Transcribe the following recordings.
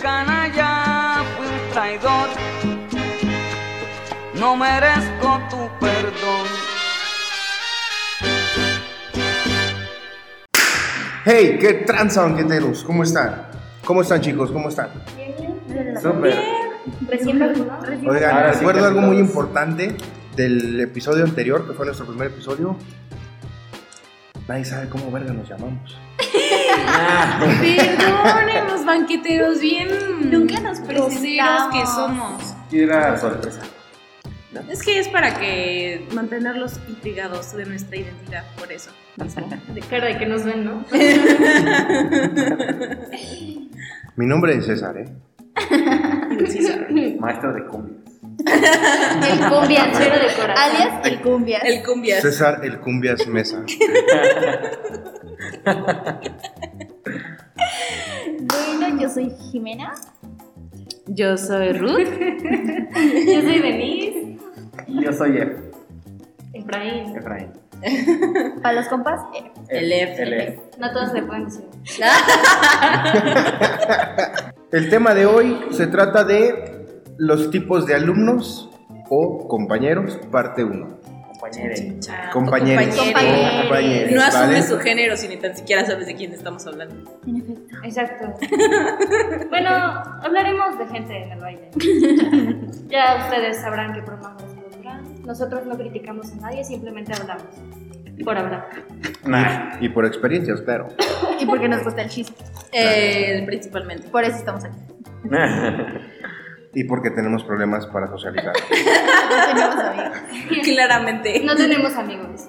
canalla, fui un traidor. No merezco tu perdón. Hey, qué tranza, banqueteros. ¿Cómo están? ¿Cómo están, chicos? ¿Cómo están? Súper. Recién vacunado. Oigan, recuerdo que algo muy importante del episodio anterior, que fue nuestro primer episodio. Nadie sabe cómo verga nos llamamos. Perdonen los banqueteros bien Nunca nos groseros presentamos. que somos. Y era sorpresa. Es que es para que mantenerlos intrigados de nuestra identidad, por eso. De cara de que nos ven, ¿no? Mi nombre es César, ¿eh? Maestro de cumbia. El cumbianchero de corazón. Alias el cumbias. El cumbias. César el Cumbias Mesa. Bueno, yo soy Jimena. Yo soy Ruth. Yo soy Denise. Y yo soy Ef- Efraín. Efraín. Para los compas, El F. El Ef. No todos le pueden decir. El tema de hoy se trata de los tipos de alumnos o compañeros, parte 1. Compañere. Compañeros. Compañeros. compañeros, No asumes ¿vale? su género si ni tan siquiera sabes de quién estamos hablando. en efecto. Exacto. Bueno, hablaremos de gente en el baile. Ya ustedes sabrán qué pronombres usarán. Nosotros no criticamos a nadie, simplemente hablamos. Por hablar. Nah. Y por experiencias, claro. Y porque nos gusta el chiste. Eh, principalmente. Por eso estamos aquí. Y porque tenemos problemas para socializar. No tenemos amigos. Claramente. No tenemos amigos.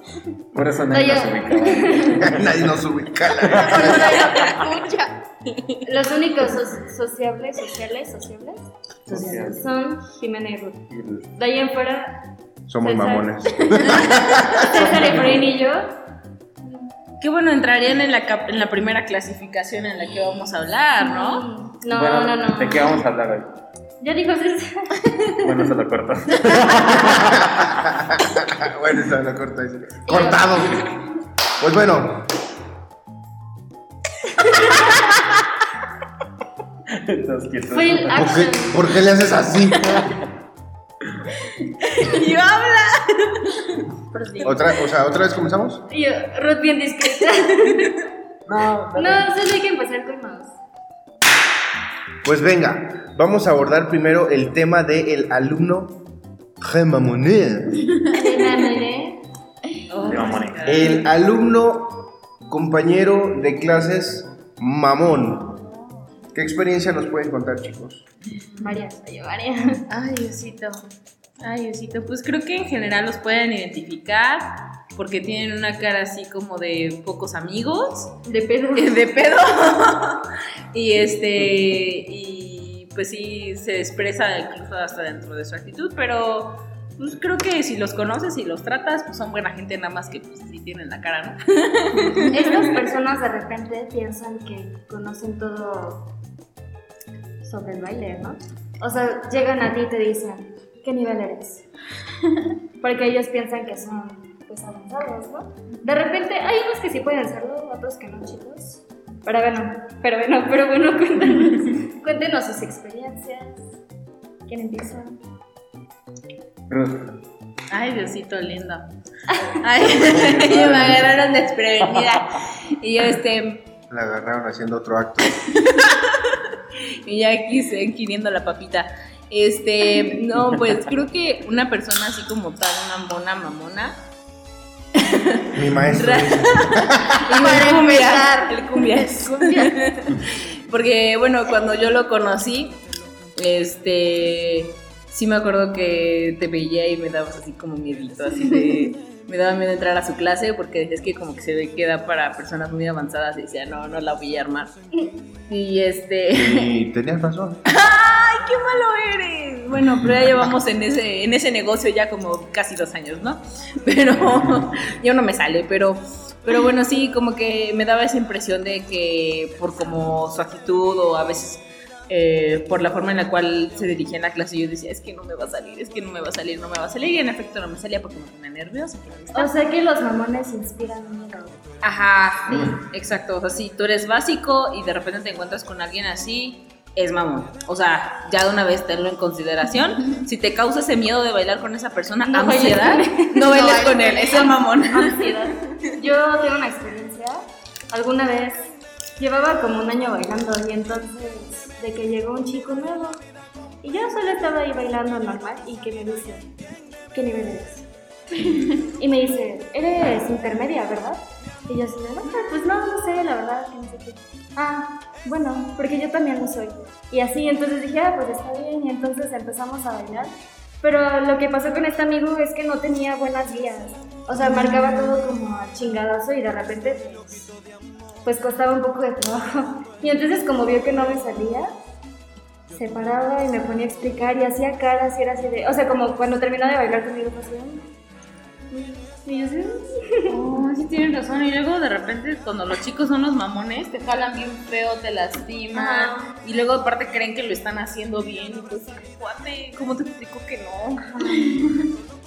Por eso nadie No, nos ubicaba. Nadie nos ubica. Los únicos so- sociables, sociales, sociables, son Jimena y Ruth. De ahí en fuera, Somos César. mamones. César Efraín y yo. Qué bueno, entrarían en la, cap- en la primera clasificación en la que vamos a hablar, ¿no? No, Bueno, no, no. ¿De qué vamos a hablar hoy? Ya dijo César. Bueno, se lo corto. bueno, la corta. dice. Cortado. Pues bueno, Estás el ¿por qué, por qué le haces así? Y habla. ¿Otra, o sea, ¿otra vez comenzamos? Yo, Ruth bien discreta. No, No, solo hay que empezar con más. Pues venga, vamos a abordar primero el tema del alumno Gemamoné. El alumno compañero de clases mamón. ¿Qué experiencia nos pueden contar, chicos? Varias, oye, varias. Ay, Diosito. Ay, Diosito. Pues creo que en general los pueden identificar porque tienen una cara así como de pocos amigos, De pedo. de pedo. Y este. Y pues sí, se expresa incluso hasta dentro de su actitud, pero. Pues creo que si los conoces y los tratas, pues son buena gente, nada más que pues sí tienen la cara, ¿no? Estas personas de repente piensan que conocen todo sobre el baile, ¿no? O sea, llegan a ti y te dicen, ¿qué nivel eres? Porque ellos piensan que son pues avanzados, ¿no? De repente hay unos que sí pueden serlo, otros que no, chicos. Pero bueno, pero bueno, pero bueno, cuéntanos, cuéntenos sus experiencias. ¿Quién empieza? Ruth. Ay, Diosito lindo. Ay, me agarraron desprevenida. Y yo, este, La agarraron haciendo otro acto. y ya aquí se inquiriendo la papita. Este, no, pues creo que una persona así como tal, una mona mamona. Mi maestro. El cumbia, el cumbia. Porque, bueno, cuando yo lo conocí, este, sí me acuerdo que te veía y me dabas así como miedito, así de, me daba miedo entrar a su clase porque es que como que se ve que da para personas muy avanzadas y decía, no, no la voy a armar. Y este, Y tenías razón. ¡ay, qué malo eres! Bueno, pero ya llevamos en ese, en ese negocio ya como casi dos años, ¿no? Pero yo no me sale, pero, pero bueno, sí, como que me daba esa impresión de que por como su actitud o a veces eh, por la forma en la cual se dirigía en la clase, yo decía, es que no me va a salir, es que no me va a salir, no me va a salir. Y en efecto no me salía porque me ponía nerviosa. O sea que los mamones inspiran miedo. Ajá, sí, exacto. O sea, si tú eres básico y de repente te encuentras con alguien así, es mamón. O sea, ya de una vez tenlo en consideración. Si te causa ese miedo de bailar con esa persona, No bailes ansiedad, no bailes bailes con él, es el mamón. Ansiedad. Yo tengo una experiencia. Alguna vez llevaba como un año bailando y entonces de que llegó un chico nuevo y yo solo estaba ahí bailando normal y que me dice, ¿qué nivel eres? Y me dice, eres intermedia, ¿verdad? Y yo así "No, pues no, no sé, la verdad, que no sé qué. Ah, bueno, porque yo también lo soy. Y así, entonces dije, ah, pues está bien, y entonces empezamos a bailar. Pero lo que pasó con este amigo es que no tenía buenas guías. O sea, marcaba todo como chingadazo y de repente, pues, pues costaba un poco de trabajo. Y entonces, como vio que no me salía, se paraba y me ponía a explicar y hacía caras y era así de. O sea, como cuando terminó de bailar conmigo. "Mm". Y yo así. Oh, sí tienen razón. Y luego de repente cuando los chicos son los mamones, te jalan bien feo, te lastiman. Y luego aparte creen que lo están haciendo bien. Y pues, cuate, ¿cómo te explico que no?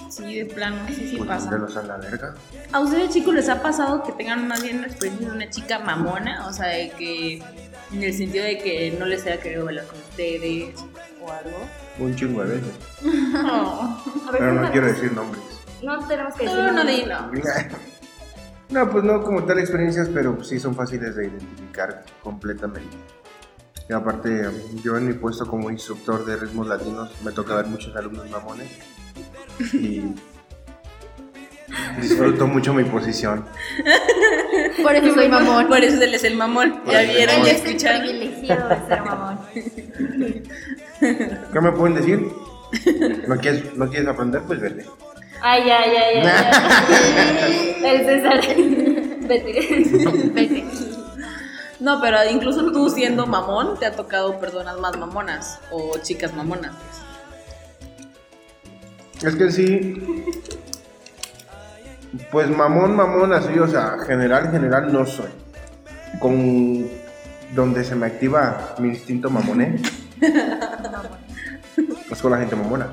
Sí, de plano, sí, sí pasa. Mándelos a la verga. ¿A ustedes chicos les ha pasado que tengan más bien la experiencia de una chica mamona? O sea, de que en el sentido de que no les haya querido bailar con ustedes o algo. Un chingo de veces. No, Pero no quiero decir nombres. No tenemos que decir. no, no nombres. di no. No, pues no como tal experiencias, pero sí son fáciles de identificar completamente. Y aparte, yo en mi puesto como instructor de ritmos latinos me toca ver muchos alumnos mamones y disfruto mucho mi posición. Por eso soy mamón. Por eso él es el mamón. Por Ya vieron, ya escucharon. privilegiado de ser mamón. ¿Qué me pueden decir? ¿No quieres, ¿no quieres aprender? Pues vete. Ay, ay, ay, ay. ay. El César. Vete. Vete. No, pero incluso tú siendo mamón, te ha tocado personas más mamonas o chicas mamonas. pues. Es que sí, pues mamón, mamón, así, o sea, general, general no soy. Con donde se me activa mi instinto mamoné, es con la gente mamona.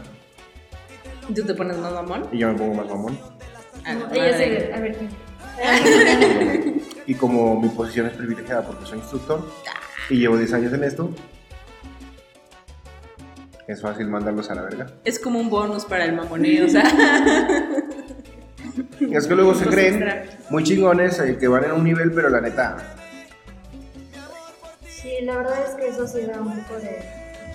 ¿Tú te pones más mamón? Y yo me pongo más mamón. Ah, no, Ella sí, a ver qué. Y como mi posición es privilegiada porque soy instructor y llevo 10 años en esto, es fácil mandarlos a la verga. Es como un bonus para el mamoneo, o sea. Es que luego se creen muy chingones eh, que van en un nivel, pero la neta, Sí, la verdad es que eso sí da un poco de.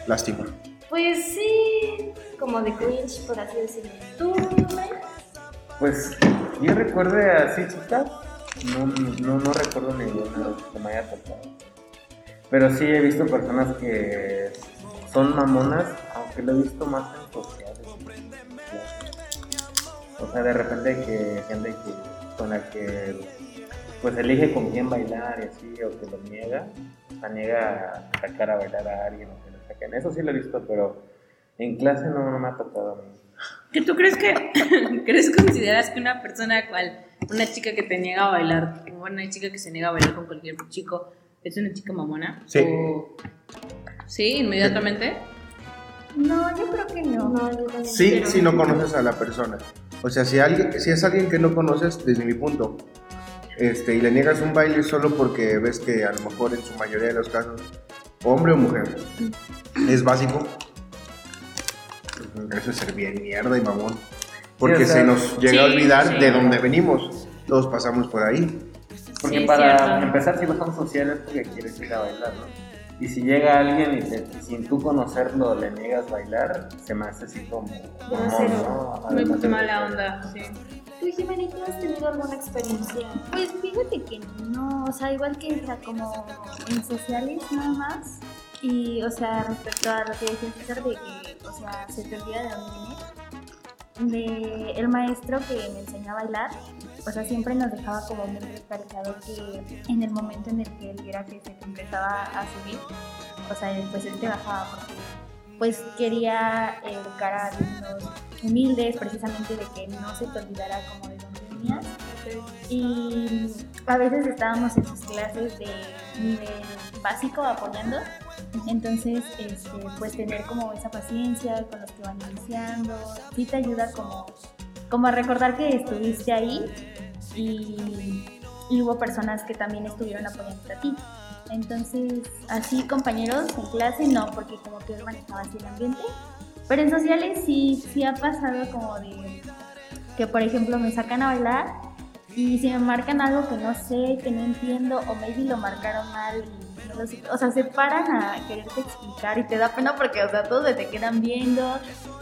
lástima. Pues sí, como de cringe, por así decirlo. ¿Tú, Mike? Pues yo recuerdo así, chicas. No, no, no recuerdo ninguna que me haya tocado. Pero sí he visto personas que son mamonas, aunque lo he visto más en sociales. O sea, de repente que gente que, con la que pues elige con quién bailar y así, o que lo niega, o sea, niega a sacar a bailar a alguien o que lo saquen. Eso sí lo he visto, pero en clase no, no me ha tocado a mí. ¿Que tú crees que crees consideras que una persona cual una chica que te niega a bailar, o una chica que se niega a bailar con cualquier chico, es una chica mamona? Sí. O- Sí, inmediatamente. No, yo creo que no. No, yo también. Sí, pero- si no conoces a la persona. O sea, si, alguien, si es alguien que no conoces, desde mi punto, este, y le niegas un baile solo porque ves que a lo mejor en su mayoría de los casos, hombre o mujer, es básico, eso es ser bien mierda y mamón. Porque Sí, o sea, se nos llega a olvidar sí. de dónde venimos. Todos pasamos por ahí. Porque Sí, para cierto. empezar, si vas a un social es porque quieres ir a bailar, ¿no? Y si llega alguien y, te- sin tú conocerlo le niegas bailar, se me hace así como Grosero. ¿no? Muy mala onda, sí. ¿Tú, Jimenita, has tenido alguna experiencia? Pues fíjate que no, o sea, igual que entra como en sociales nada más. Y, o sea, respecto a lo que decías, César, de que, o sea, se te olvida de dónde vienes. De el maestro que me enseñó a bailar, o sea, siempre nos dejaba como muy recalcado que en el momento en el que él viera que se empezaba a subir, o sea, pues él te bajaba porque pues quería educar a alumnos humildes, precisamente de que no se te olvidara como de dónde venías. Y a veces estábamos en sus clases de nivel básico apoyando, entonces este, pues tener como esa paciencia con los que van iniciando, sí te ayuda como, como recordar que estuviste ahí y, hubo personas que también estuvieron apoyando a ti. Entonces, así compañeros en clase no, porque como que manejaba así el ambiente. Pero en sociales sí, sí ha pasado como de que, por ejemplo, me sacan a bailar y si me marcan algo que no sé, que no entiendo, o maybe lo marcaron mal y no lo sé, o sea, se paran a quererte explicar y te da pena porque, o sea, todos se te quedan viendo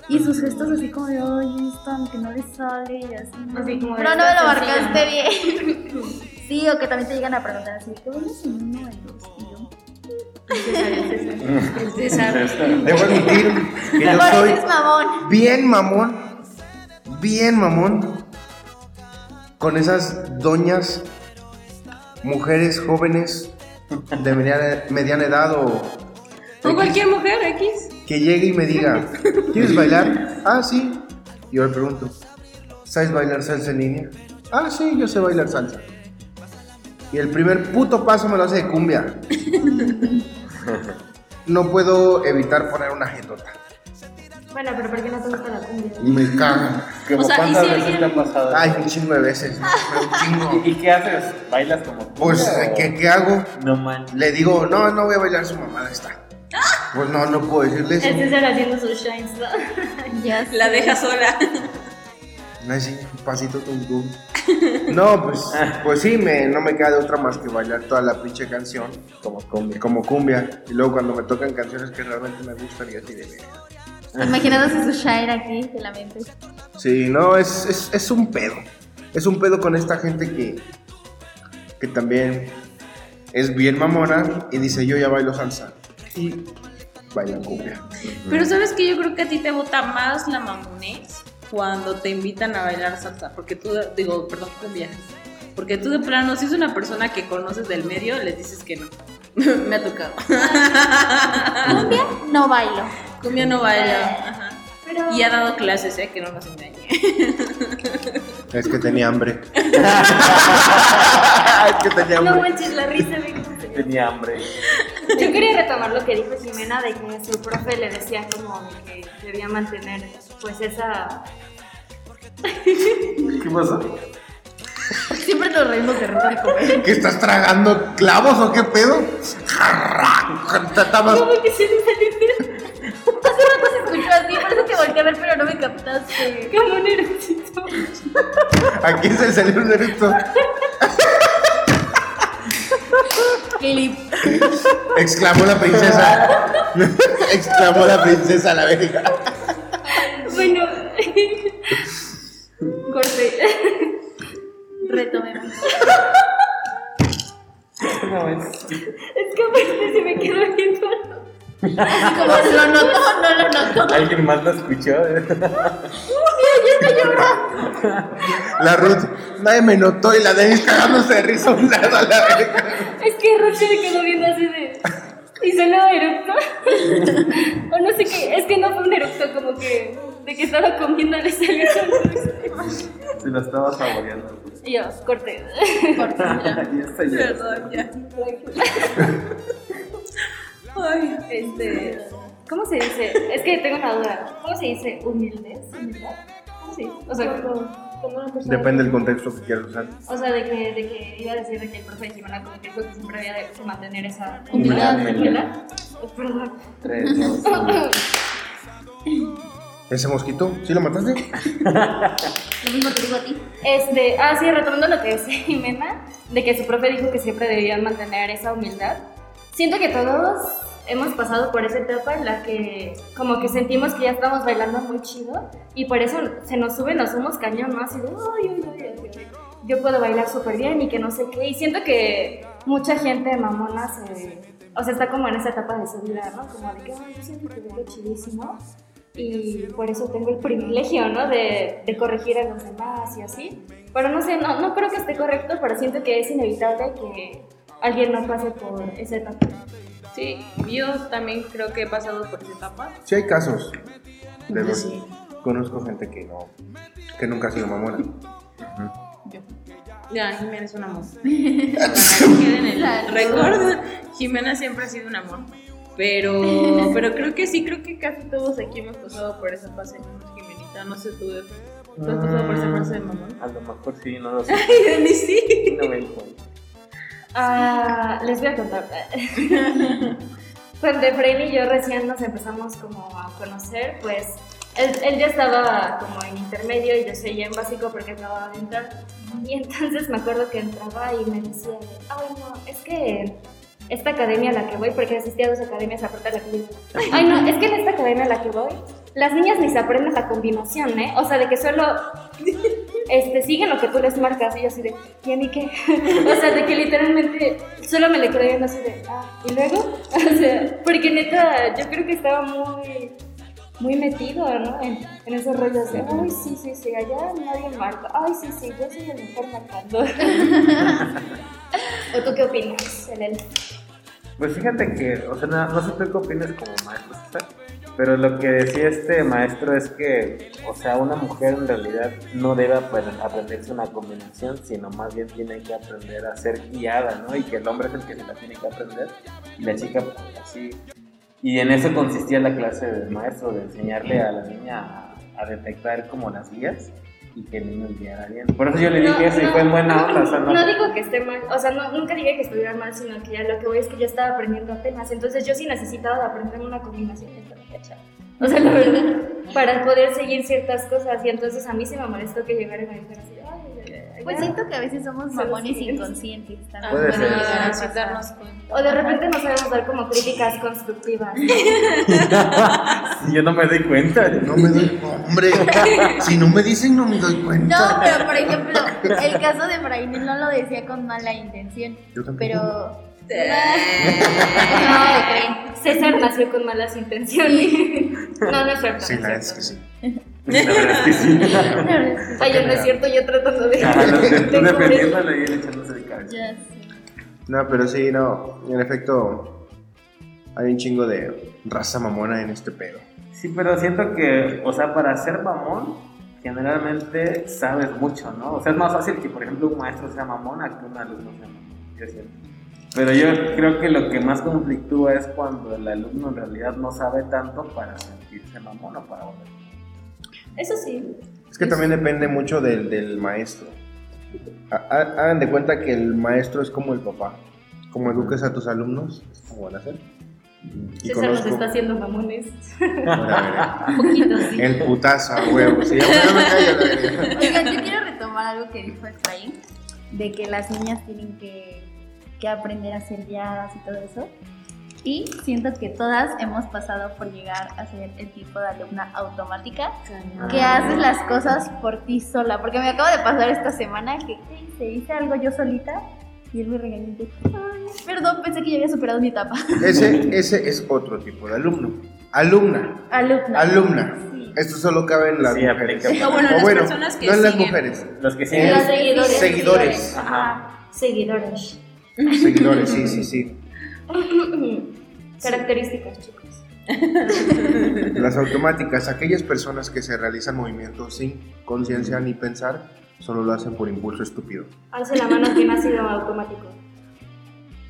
y sus gestos así como de, ay, esto, aunque no les sale y así. Así como de, Pero no me "Estás lo marcaste bien. sí, o que también te llegan a preguntar así, ¿qué bueno si no me bailas?" Y yo, El César. Debo admitir que yo "Por eso soy bien mamón, bien mamón con esas doñas, mujeres jóvenes de mediana, mediana edad o O X, cualquier mujer, X. que llegue y me diga, ¿quieres bailar? Ah, sí. Y yo le pregunto, ¿sabes bailar salsa en línea? Ah, sí, yo sé bailar salsa. Y el primer puto paso me lo hace de cumbia. No puedo evitar poner una jetota. Bueno, pero ¿por qué no te gusta la cumbia? Me caga. O sea, ¿y ¿Cuántas si veces alguien- te ha pasado? Ay, un chingo de veces. Un chingo. ¿Y, y qué haces? ¿Bailas como tú? Pues, o- ¿qué, qué hago? No man. Le digo, no, no voy a bailar su mamada esta. Pues no, no puedo decirle eso. El César haciendo sus shines, ¿no? Ya La deja sola. Así, un pasito tum tum. No, pues, pues sí, me, no me queda de otra más que bailar toda la pinche canción Como cumbia. como cumbia. Y luego cuando me tocan canciones que realmente me gustan y así de. Imaginándose su shine aquí de la mente. Sí, no, es, es, es un pedo. Es un pedo con esta gente que, que también es bien mamona y dice yo ya bailo salsa. Y baila cumbia. Pero sabes que yo creo que a ti te bota más la mamonés cuando te invitan a bailar salsa. Porque tú, digo, perdón, cumbia. Porque tú de plano, si es una persona que conoces del medio, les dices que no. Me ha tocado. Cumbia, no bailo. Cumbia no baila. Ajá. Pero... Y ha dado clases, ¿eh? Que no nos engañe. Es que tenía hambre. es que tenía No hambre. manches, la risa se- Tenía hambre. Yo quería retomar lo que dijo Jimena de que su profe le decía como que debía mantener pues esa... ¿Qué pasó? Siempre nos reímos de de comer. ¿Qué estás tragando clavos o qué pedo? ¿Cómo que se rato se escuchó así, por eso te volteé a ver, pero no me captaste. Como un eructito. ¿A quién se salió un eructo? Clip. Exclamó la princesa. Exclamó la princesa a la verga. Bueno, corte. Retomemos. No, es... Es que aparte se me quedó viendo. Como lo notó, no lo notó. ¿Alguien más lo escuchó? La Ruth, nadie me notó y la Denise cagándose de risa a un lado a la verga. Es que Ruth se me quedó viendo así de. ¿Y sonó eructo? o no sé qué. Es que no fue un eructo, como que. De que estaba comiendo le salió. Se lo estaba saboreando. Y yo, corte. ya está ya. Perdón, ya. Ay, Este. ¿Cómo se dice? Es que tengo una duda. ¿Cómo se dice humildez? ¿Humildad? ¿Cómo se dice? O sea, como una persona. Depende del contexto que quieras usar. O sea, de que, de que iba a decir de que el profe de Jimena como que dijo que siempre había de mantener esa Humildad, humildad. humildad. Perdón. Tres, dos, uno. ¿Ese mosquito? ¿Sí lo mataste? Lo mismo te digo a ti. Este, ah, sí, retomando lo que decía Jimena, de que su profe dijo que siempre debían mantener esa humildad. Siento que todos hemos pasado por esa etapa en la que como que sentimos que ya estamos bailando muy chido y por eso se nos suben los humos cañón, ¿no? Así de, ay, ay, ay, ay, yo puedo bailar súper bien y que no sé qué. Y siento que mucha gente mamona se... O sea, está como en esa etapa de su vida, ¿no? Como de que, ay, yo siento que bailo chidísimo y por eso tengo el privilegio, ¿no? De, de corregir a los demás y así. Pero no sé, no, no creo que esté correcto, pero siento que es inevitable que alguien no pase por esa etapa. Sí, yo también creo que he pasado por esa etapa. Sí hay casos. De los- Sí. Conozco gente que no, que nunca ha sido mamona. Yo. Ya, Jimena es un amor. Para que quede en el récord, Jimena siempre ha sido un amor. Pero, pero creo que sí, creo que casi todos aquí hemos pasado por esa fase, Jimenita. No sé tú. ¿tú has pasado por esa fase de mamón? A lo mejor sí, no lo sé. Ay, Dani, sí. No me cuenta. Ah, les voy a contar. Cuando Efraín y yo recién nos empezamos como a conocer, pues él, él ya estaba como en intermedio y yo seguía en básico porque acababa de entrar. Y entonces me acuerdo que entraba y me decía, ay no, es que esta academia a la que voy, porque asistía a dos academias aparte de la que iba. Ay no, es que en esta academia a la que voy, las niñas ni se aprenden la combinación, ¿eh? O sea, de que solo este, siguen lo que tú les marcas y yo así de, ¿y a mí qué? o sea, de que literalmente solo me le viendo así de, ah, ¿y luego? o sea, porque neta, yo creo que estaba muy, muy metido, ¿no? En, en esos rollos de, ay, sí, sí, sí, allá nadie marca, ay, sí, sí, yo soy el mejor marcando. ¿O tú qué opinas, Elena? Pues fíjate que, o sea, no, no sé tú qué opinas como maestro, pero lo que decía este maestro es que, o sea, una mujer en realidad no debe apre- aprenderse una combinación, sino más bien tiene que aprender a ser guiada, ¿no? Y que el hombre es el que se la tiene que aprender y la chica pues así. Y en eso consistía la clase del maestro, de enseñarle a la niña a, a detectar como las guías y que el niño guiara bien. Por eso yo le dije eso y fue en buena onda, o sea, no, no digo que esté mal, o sea, no, nunca dije que estuviera mal, sino que ya lo que voy es que yo estaba aprendiendo apenas, entonces yo sí necesitaba de aprender una combinación de O sea, la verdad, para poder seguir ciertas cosas, y entonces a mí sí me molestó que llegara y me dijera así, ay, ay, ay, Pues ya". siento que a veces somos mamones sí. inconscientes Ah, también. Puede puede ser. llegar a pasar. darnos cuenta. O de repente no sabemos dar como críticas constructivas. yo no me doy cuenta. No me doy hombre. Si no me dicen, no me doy cuenta. No, pero por ejemplo, el caso de Efraín él no lo decía con mala intención, Yo pero No creen. César nació con malas intenciones. No, no es cierto. Sí, no la es es que sí. La verdad es que sí. Ay, no es cierto, yo tratando de. No tú defendiéndole y él echándose de cabeza. Ya sé. No, pero sí, no. En efecto, hay un chingo de raza mamona en este pedo. Sí, pero siento que, o sea, para ser mamón, generalmente sabes mucho, ¿no? O sea, es más fácil que, por ejemplo, un maestro sea mamón a que un alumno sea mamón. Yo siento. Pero yo creo que lo que más conflictúa es cuando el alumno en realidad no sabe tanto para sentirse mamón o para volver. Eso sí. Es que también depende mucho del, del maestro. Ha- ha- Hagan de cuenta que el maestro es como el papá. Como eduques a tus alumnos, es como van a ser. Y César nos conozco- está haciendo mamones. Un poquito, sí. El putazo, a huevo. Sí. Oigan, yo quiero retomar algo que dijo Efraín, de que las niñas tienen que, que aprender a ser guiadas y todo eso. Y siento que todas hemos pasado por llegar a ser el tipo de alumna automática que haces las cosas por ti sola. Porque me acaba de pasar esta semana que ¿qué hice? algo yo solita y él me regañó. y dije, Ay, perdón, pensé que ya había superado mi etapa. Ese, ese es otro tipo de alumno. Alumna. Alumna. Alumna. Sí. Esto solo cabe en las Sí, mujeres. aplica. O bueno, las bueno, personas que no en las mujeres. Los que siguen. Los seguidores. seguidores. Ajá. Seguidores. Seguidores, sí, sí, sí. Características, chicos. Las automáticas, aquellas personas que se realizan movimientos sin conciencia ni pensar, solo lo hacen por impulso estúpido. Alce la mano quien ha sido automático.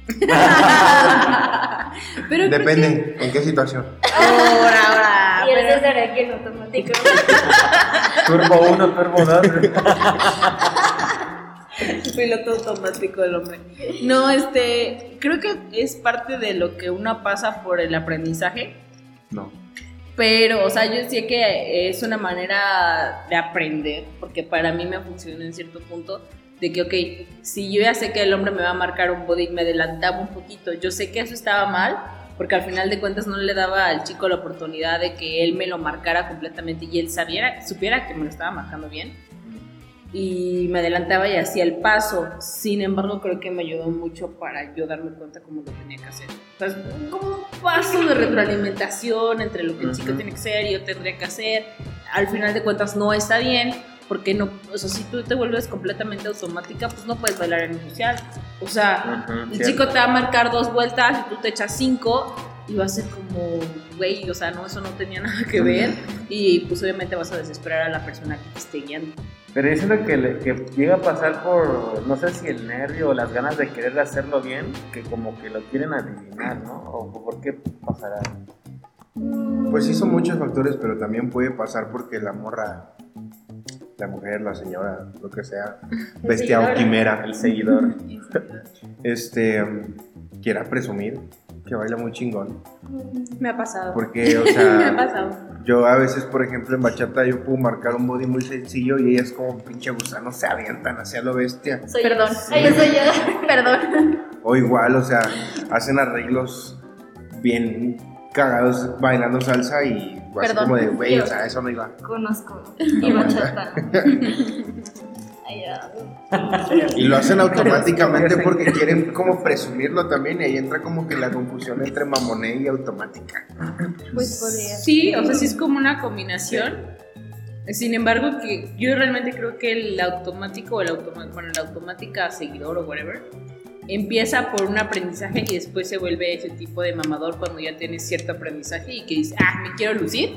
Pero Depende en qué situación. Ahora, ahora. y el César aquí en automático. Turbo 1, Turbo 2. Piloto automático del hombre. No, este, creo que es parte de lo que uno pasa por el aprendizaje, No. pero, o sea, yo sé que es una manera de aprender, porque para mí me funcionó en cierto punto, de que, ok, si yo ya sé que el hombre me va a marcar un body, me adelantaba un poquito, yo sé que eso estaba mal, porque al final de cuentas no le daba al chico la oportunidad de que él me lo marcara completamente y él sabiera, supiera que me lo estaba marcando bien y me adelantaba y hacía el paso. Sin embargo, creo que me ayudó mucho para yo darme cuenta cómo lo tenía que hacer. O sea, es como un paso de retroalimentación entre lo que el chico Ujú. tiene que hacer y yo tendría que hacer. Al final de cuentas no está bien, porque no, o sea, si tú te vuelves completamente automática, pues no puedes bailar en el social. O sea, Ujú, el cierto. chico te va a marcar dos vueltas y tú te echas cinco y va a ser como, güey, o sea, no, eso no tenía nada que ver y pues obviamente vas a desesperar a la persona que te esté guiando. Pero yo siento que, le- que llega a pasar por, no sé si el nervio o las ganas de querer hacerlo bien, que como que lo quieren adivinar, ¿no? O por qué pasará. Pues sí son muchos factores, pero también puede pasar porque la morra, la mujer, la señora, lo que sea, bestia o quimera, El seguidor. este, quiera presumir que baila muy chingón. Me ha pasado. Porque, o Me ha sea, pasado. yo a veces, por ejemplo, en bachata yo puedo marcar un body muy sencillo y ellas como un pinche gusano se avientan hacia lo bestia. Soy Perdón. Ay, yo soy yo. Perdón. O igual, o sea, hacen arreglos bien cagados bailando salsa y así como de, güey, o sea, eso no iba. Conozco. Y bachata. Y lo hacen automáticamente porque quieren como presumirlo también y ahí entra como que la confusión entre mamoné y automática. Pues podría. Sí, o sea, sí es como una combinación. Sin embargo, que yo realmente creo que el automático o el automático, bueno, la automática seguidor o whatever, empieza por un aprendizaje y después se vuelve ese tipo de mamador cuando ya tienes cierto aprendizaje y que dices, ah, me quiero lucir.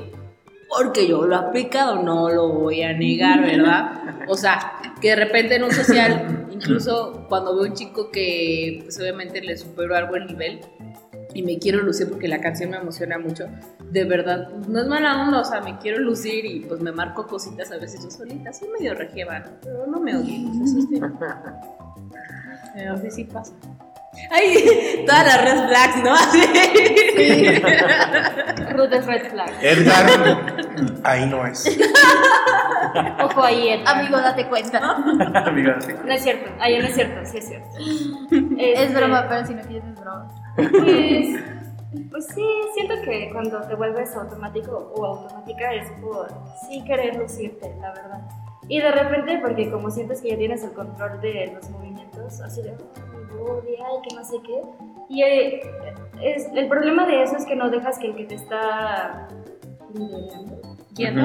Porque yo lo he aplicado, no lo voy a negar, ¿verdad? O sea, que de repente en un social, incluso cuando veo un chico que pues obviamente le supero algo el nivel, y me quiero lucir porque la canción me emociona mucho. De verdad, no es mala onda, o sea, me quiero lucir y pues me marco cositas a veces yo solita, así medio rejeva, ¿no? pero no me odien, eso es de- Pero sí, sí pasa. Ay, todas las red flags, ¿no? Así. Ruth es red flag. Edgar, ahí no es. Ojo ahí, Edgar. Amigo, date cuenta. Amigo. No es cierto. Ahí no es cierto. Sí es cierto. Es Este, broma, pero si no quieres es broma. Pues, pues sí, siento que cuando te vuelves automático o automática es por sí querer lucirte, la verdad. Y de repente, porque como sientes que ya tienes el control de los movimientos, así de, "Ay, mi body, ay, que no sé qué. Y eh, es, el problema de eso es que no dejas que el que te está liderando, ¿Quién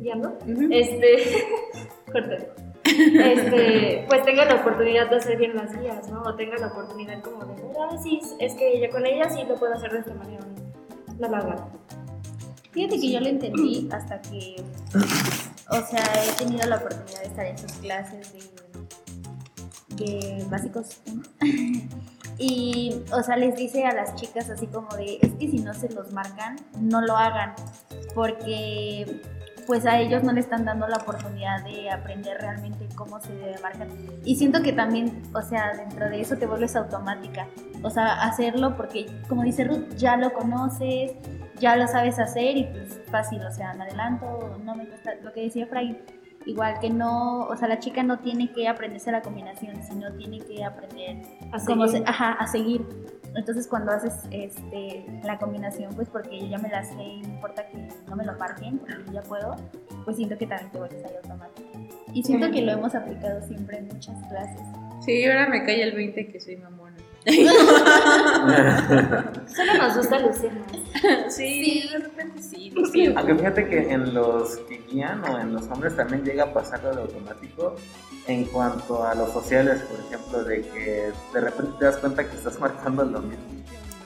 guiando, este, corte. Este, pues tenga la oportunidad de hacer bien las guías, ¿no? O tenga la oportunidad como de, ah, sí, es que yo con ella sí lo puedo hacer de esta manera, no la haga. Fíjate que yo lo entendí hasta que, o sea, he tenido la oportunidad de estar en sus clases de, de básicos. ¿no? Y, o sea, les dice a las chicas así como de, es que si no se los marcan, no lo hagan, porque pues a ellos no le están dando la oportunidad de aprender realmente cómo se debe marcar. Y siento que también, o sea, dentro de eso te vuelves automática. O sea, hacerlo porque, como dice Ruth, ya lo conoces, ya lo sabes hacer y pues fácil, o sea, me adelanto, no me cuesta, lo que decía Fray, igual que no, o sea, la chica no tiene que aprenderse la combinación, sino tiene que aprender A cómo seguir. se- ajá, a seguir. Entonces cuando haces este, la combinación, pues porque yo ya me la sé y no importa que no me lo marquen, porque yo ya puedo, pues siento que también te vuelves ahí automático. Y siento que lo hemos aplicado siempre en muchas clases. Sí, ahora me cae el 20 que soy mamona. Solo nos gusta lucirnos. Sí, de repente sí. Aunque fíjate que en los que guían o en los hombres también llega a pasar lo de automático en cuanto a los sociales, por ejemplo, de que de repente te das cuenta que estás marcando lo mismo.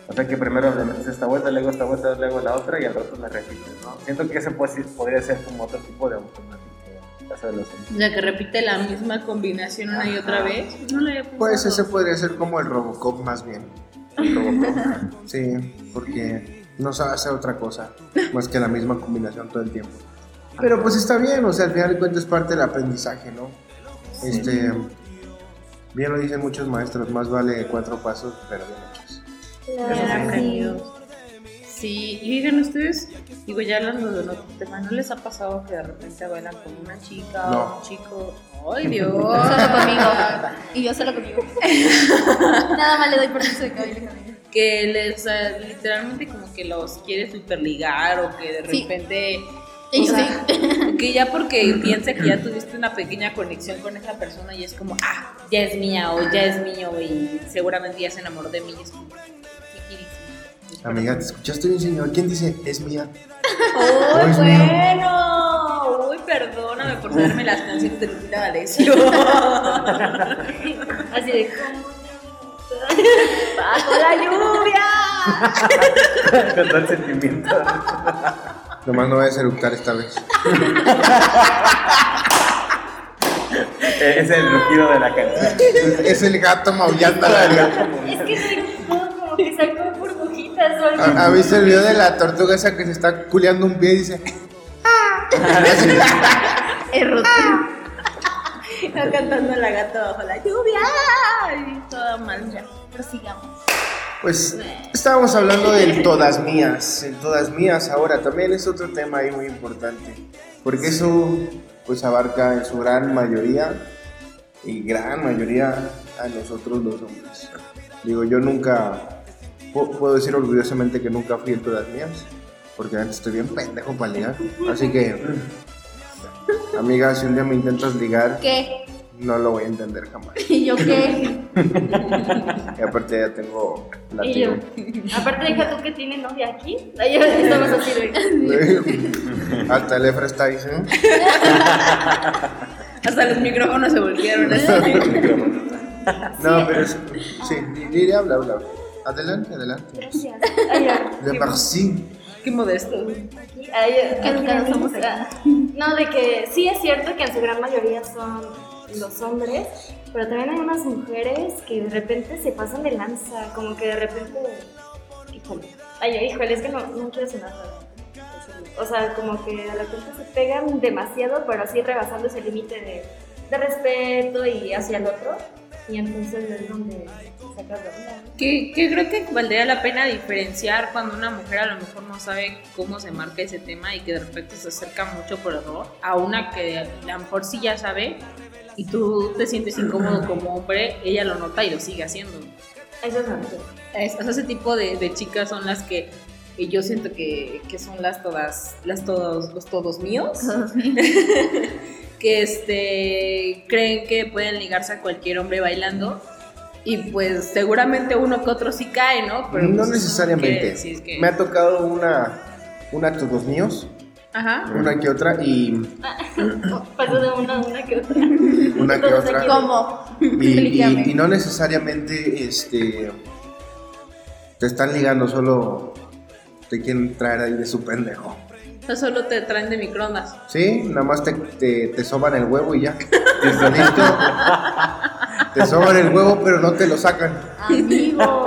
O sea que primero le metes esta vuelta, luego esta vuelta, luego la otra y al rato la repites, ¿no? Siento que ese pues, sí podría ser como otro tipo de automático en caso de los hombres. O sea, que repite la misma combinación una y otra vez. No había. Pues ese podría ser como el Robocop más bien. El Robocop. Sí, porque no sabe hacer otra cosa más que la misma combinación todo el tiempo. Pero pues está bien, o sea, al final de cuentas es parte del aprendizaje, ¿no? Este, bien lo dicen muchos maestros, más vale cuatro pasos, pero bien hechos. Sí, y digan ustedes, digo, ya hablando de otro tema, ¿no les ha pasado que de repente bailan con una chica No. o un chico? ¡Ay, Dios! Solo conmigo. Y yo solo conmigo. Nada más le doy permiso de que baile conmigo. que les, o sea, literalmente como que los quiere superligar o que de Sí. repente... Y o sea, que ya porque piensa que ya tuviste una pequeña conexión con esa persona y es como, ah, ya es mía o ya es mío y seguramente ya se enamoró de mí y es como. Amiga, ¿te escuchaste bien, señor? ¿Quién dice es mía? ¡Uy, es mío. bueno! Uy, perdóname por saberme las canciones de Lupita D'Alessio. Así de, ¡Bajo la lluvia! Con todo el sentimiento. Nomás no vayas a eructar esta vez. Es el rugido de la canción. Es el gato maullando la verga. es que no, como que sacó burbujitas o algo. ¿Ha- ¿Ha visto el video de la tortuga esa que se está culeando un pie y dice, Es Ruth. Está cantando la gata bajo la lluvia. Y toda mal ya. Prosigamos. Pues estábamos hablando del todas mías, el todas mías ahora también es otro tema ahí muy importante, porque eso pues abarca en su gran mayoría y gran mayoría a nosotros los hombres. Digo, yo nunca, puedo decir orgullosamente que nunca fui el todas mías, porque antes estoy bien pendejo para ligar, así que, amiga, si un día me intentas ligar, ¿Qué? no lo voy a entender jamás. ¿Y yo qué? Y aparte ya tengo Y yo, aparte deja tú que tiene novia aquí. Ahí estamos así de. Hasta el Efra está ahí, ¿sí? Hasta los micrófonos se voltearon. así. No, pero es. Sí, Lili, habla, habla. Adelante, adelante. Gracias. De merci. Qué modesto. Aquí, ay, Qué aquí educados venimos somos a- No, de que sí es cierto que en su gran mayoría son los hombres, pero también hay unas mujeres que de repente se pasan de lanza, como que de repente. Híjole, ay, híjole, es que no, no quiero sonar. O sea, como que de repente se pegan demasiado, pero así rebasando ese límite de, de respeto y hacia el otro. Y entonces es donde Que, que creo que valdría la pena diferenciar cuando una mujer a lo mejor no sabe cómo se marca ese tema y que de repente se acerca mucho por error a una que a lo mejor sí ya sabe y tú te sientes incómodo como hombre, ella lo nota y lo sigue haciendo. Eso es verdad. Es- o sea, ese tipo de, de chicas son las que, que yo siento que, que son las todas, las todos, los todos míos, que este, creen que pueden ligarse a cualquier hombre bailando. Y pues seguramente uno que otro sí cae, ¿no? Pero no pues, necesariamente. que- Me ha tocado una, una todos míos, Ajá. una que otra y Pasó de una a una que otra. una que otra. ¿Cómo? Y, y- Explícame. y no necesariamente este te están ligando, solo te quieren traer ahí de su pendejo. O sea, solo te traen de microondas. Sí, nada más te, te, te soban el huevo y ya. Listo. Te soban el huevo, pero no te lo sacan. Amigo.